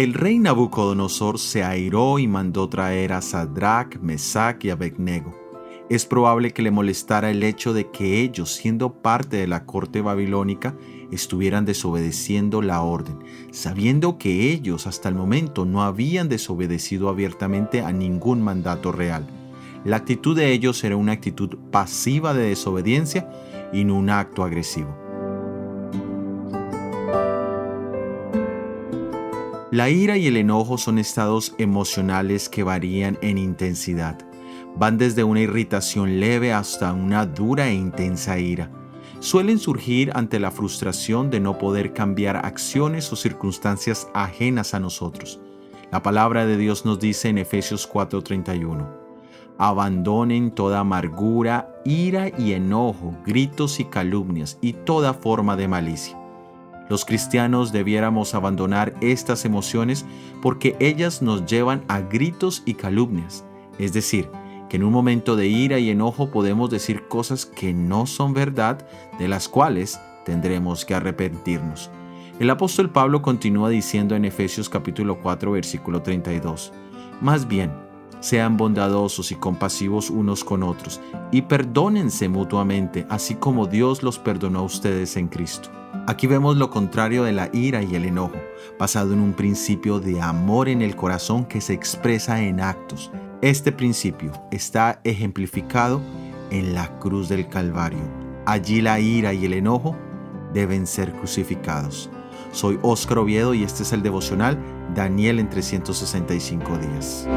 El rey Nabucodonosor se airó y mandó traer a Sadrach, Mesach y Abednego. Es probable que le molestara el hecho de que ellos, siendo parte de la corte babilónica, estuvieran desobedeciendo la orden, sabiendo que ellos hasta el momento no habían desobedecido abiertamente a ningún mandato real. La actitud de ellos era una actitud pasiva de desobediencia y no un acto agresivo. La ira y el enojo son estados emocionales que varían en intensidad. Van desde una irritación leve hasta una dura e intensa ira. Suelen surgir ante la frustración de no poder cambiar acciones o circunstancias ajenas a nosotros. La palabra de Dios nos dice en Efesios 4:31, abandonen toda amargura, ira y enojo, gritos y calumnias y toda forma de malicia los cristianos debiéramos abandonar estas emociones porque ellas nos llevan a gritos y calumnias. Es decir, que en un momento de ira y enojo podemos decir cosas que no son verdad, de las cuales tendremos que arrepentirnos. El apóstol Pablo continúa diciendo en Efesios capítulo 4 versículo 32, Más bien, sean bondadosos y compasivos unos con otros, y perdónense mutuamente, así como Dios los perdonó a ustedes en Cristo. Aquí vemos lo contrario de la ira y el enojo, basado en un principio de amor en el corazón que se expresa en actos. Este principio está ejemplificado en la cruz del Calvario. Allí la ira y el enojo deben ser crucificados. Soy Óscar Oviedo y este es el devocional Daniel en 365 días.